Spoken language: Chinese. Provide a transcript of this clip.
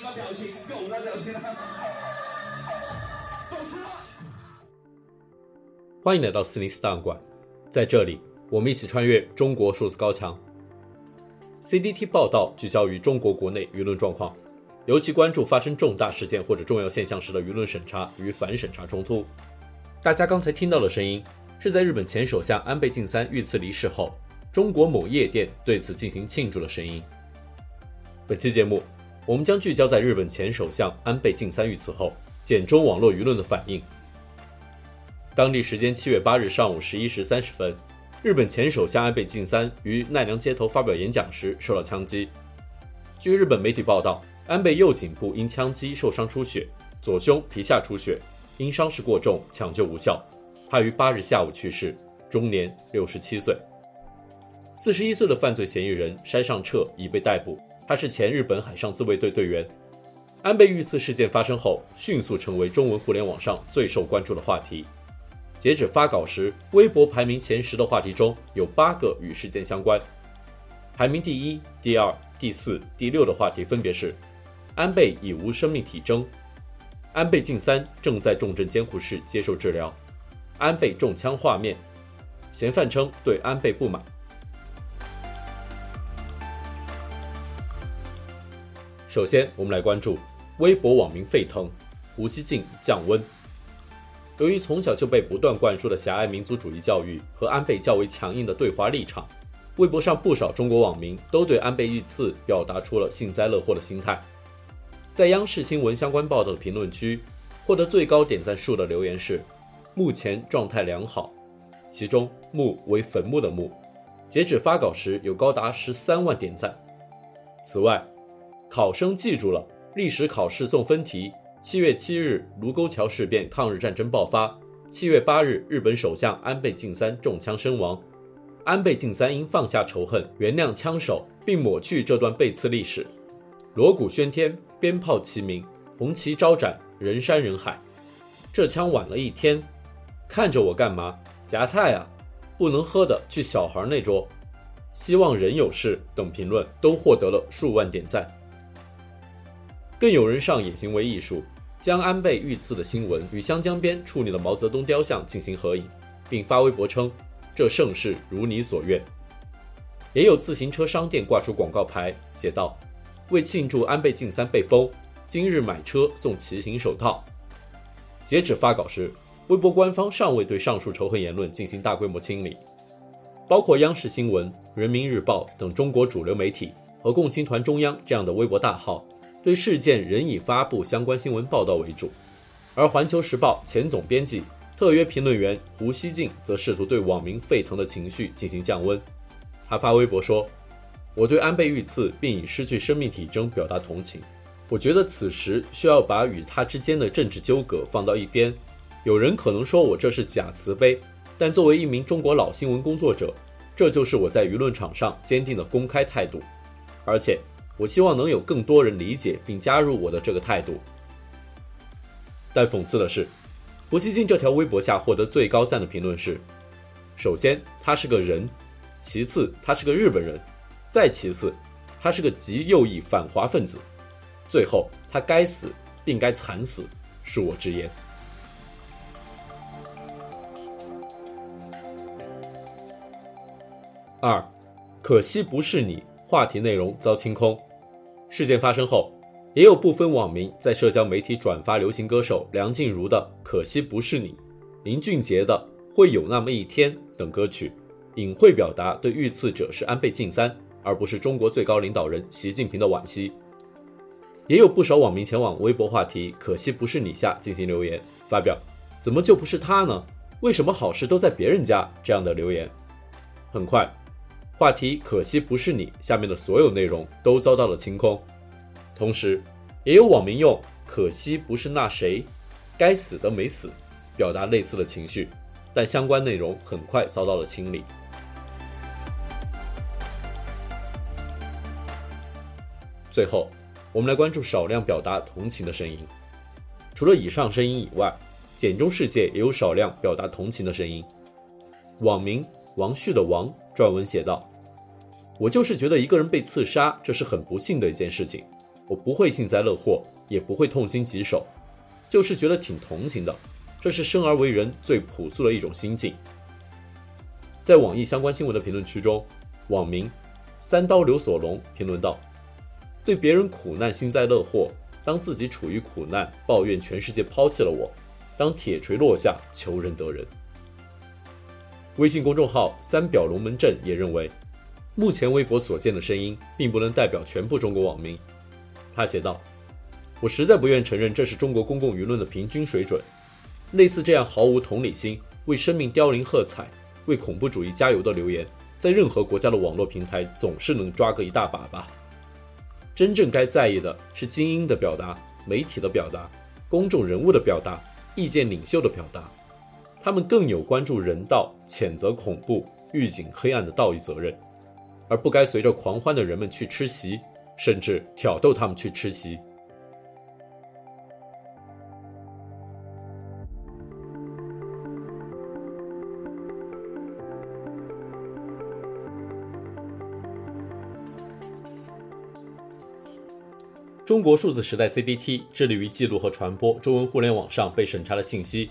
这个表情，狗的表情了。欢迎来到四零四档案馆，在这里，我们一起穿越中国数字高墙。CDT 报道聚焦于中国国内舆论状况，尤其关注发生重大事件或者重要现象时的舆论审查与反审查冲突。大家刚才听到的声音，是在日本前首相安倍晋三遇刺离世后，中国某夜店对此进行庆祝的声音。本期节目，我们将聚焦在日本前首相安倍晋三遇刺后，简中网络舆论的反应。当地时间七月八日上午十一时三十分，日本前首相安倍晋三于奈良街头发表演讲时受到枪击。据日本媒体报道，安倍右颈部因枪击受伤出血，左胸皮下出血，因伤势过重抢救无效，他于八日下午去世，终年六十七岁。四十一岁的犯罪嫌疑人山上彻已被逮捕。他是前日本海上自卫队队员。安倍遇刺事件发生后，迅速成为中文互联网上最受关注的话题。截止发稿时，微博排名前十的话题中有八个与事件相关。排名第一、第二、第四、第六的话题分别是：安倍已无生命体征；安倍晋三正在重症监护室接受治疗；安倍中枪画面；嫌犯称对安倍不满。首先，我们来关注微博网民沸腾，胡锡进降温。由于从小就被不断灌输的狭隘民族主义教育和安倍较为强硬的对华立场，微博上不少中国网民都对安倍遇刺表达出了幸灾乐祸的心态。在央视新闻相关报道的评论区，获得最高点赞数的留言是“目前状态良好”，其中“墓”为坟墓的“墓”，截止发稿时有高达十三万点赞。此外，考生记住了历史考试送分题：七月七日卢沟桥事变，抗日战争爆发；七月八日日本首相安倍晋三中枪身亡。安倍晋三应放下仇恨，原谅枪手，并抹去这段背刺历史。锣鼓喧天，鞭炮齐鸣，红旗招展，人山人海。这枪晚了一天，看着我干嘛？夹菜啊！不能喝的去小孩那桌。希望人有事等评论都获得了数万点赞。更有人上演行为艺术，将安倍遇刺的新闻与湘江边矗立的毛泽东雕像进行合影，并发微博称：“这盛世如你所愿。”也有自行车商店挂出广告牌，写道：“为庆祝安倍晋三被崩，今日买车送骑行手套。”截止发稿时，微博官方尚未对上述仇恨言论进行大规模清理，包括央视新闻、人民日报等中国主流媒体和共青团中央这样的微博大号。对事件仍以发布相关新闻报道为主，而《环球时报》前总编辑、特约评论员胡锡进则试图对网民沸腾的情绪进行降温。他发微博说：“我对安倍遇刺并已失去生命体征表达同情。我觉得此时需要把与他之间的政治纠葛放到一边。有人可能说我这是假慈悲，但作为一名中国老新闻工作者，这就是我在舆论场上坚定的公开态度，而且。”我希望能有更多人理解并加入我的这个态度。但讽刺的是，胡锡进这条微博下获得最高赞的评论是：首先，他是个人；其次，他是个日本人；再其次，他是个极右翼反华分子；最后，他该死并该惨死，恕我直言。二，可惜不是你，话题内容遭清空。事件发生后，也有部分网民在社交媒体转发流行歌手梁静茹的《可惜不是你》，林俊杰的《会有那么一天》等歌曲，隐晦表达对遇刺者是安倍晋三，而不是中国最高领导人习近平的惋惜。也有不少网民前往微博话题“可惜不是你”下进行留言，发表“怎么就不是他呢？为什么好事都在别人家？”这样的留言。很快。话题可惜不是你，下面的所有内容都遭到了清空，同时，也有网民用“可惜不是那谁，该死的没死”表达类似的情绪，但相关内容很快遭到了清理。最后，我们来关注少量表达同情的声音。除了以上声音以外，简中世界也有少量表达同情的声音。网民王旭的王撰文写道。我就是觉得一个人被刺杀，这是很不幸的一件事情。我不会幸灾乐祸，也不会痛心疾首，就是觉得挺同情的。这是生而为人最朴素的一种心境。在网易相关新闻的评论区中，网民三刀刘所龙评论道：“对别人苦难幸灾乐祸，当自己处于苦难，抱怨全世界抛弃了我，当铁锤落下，求人得人。”微信公众号三表龙门阵也认为，目前微博所见的声音并不能代表全部中国网民。他写道：“我实在不愿承认这是中国公共舆论的平均水准。类似这样毫无同理心、为生命凋零喝彩、为恐怖主义加油的留言，在任何国家的网络平台总是能抓个一大把吧。真正该在意的是精英的表达、媒体的表达、公众人物的表达、意见领袖的表达，他们更有关注人道、谴责恐怖、预警黑暗的道义责任，而不该随着狂欢的人们去吃席。”甚至挑逗他们去吃席。中国数字时代 CDT 致力于记录和传播中文互联网上被审查的信息，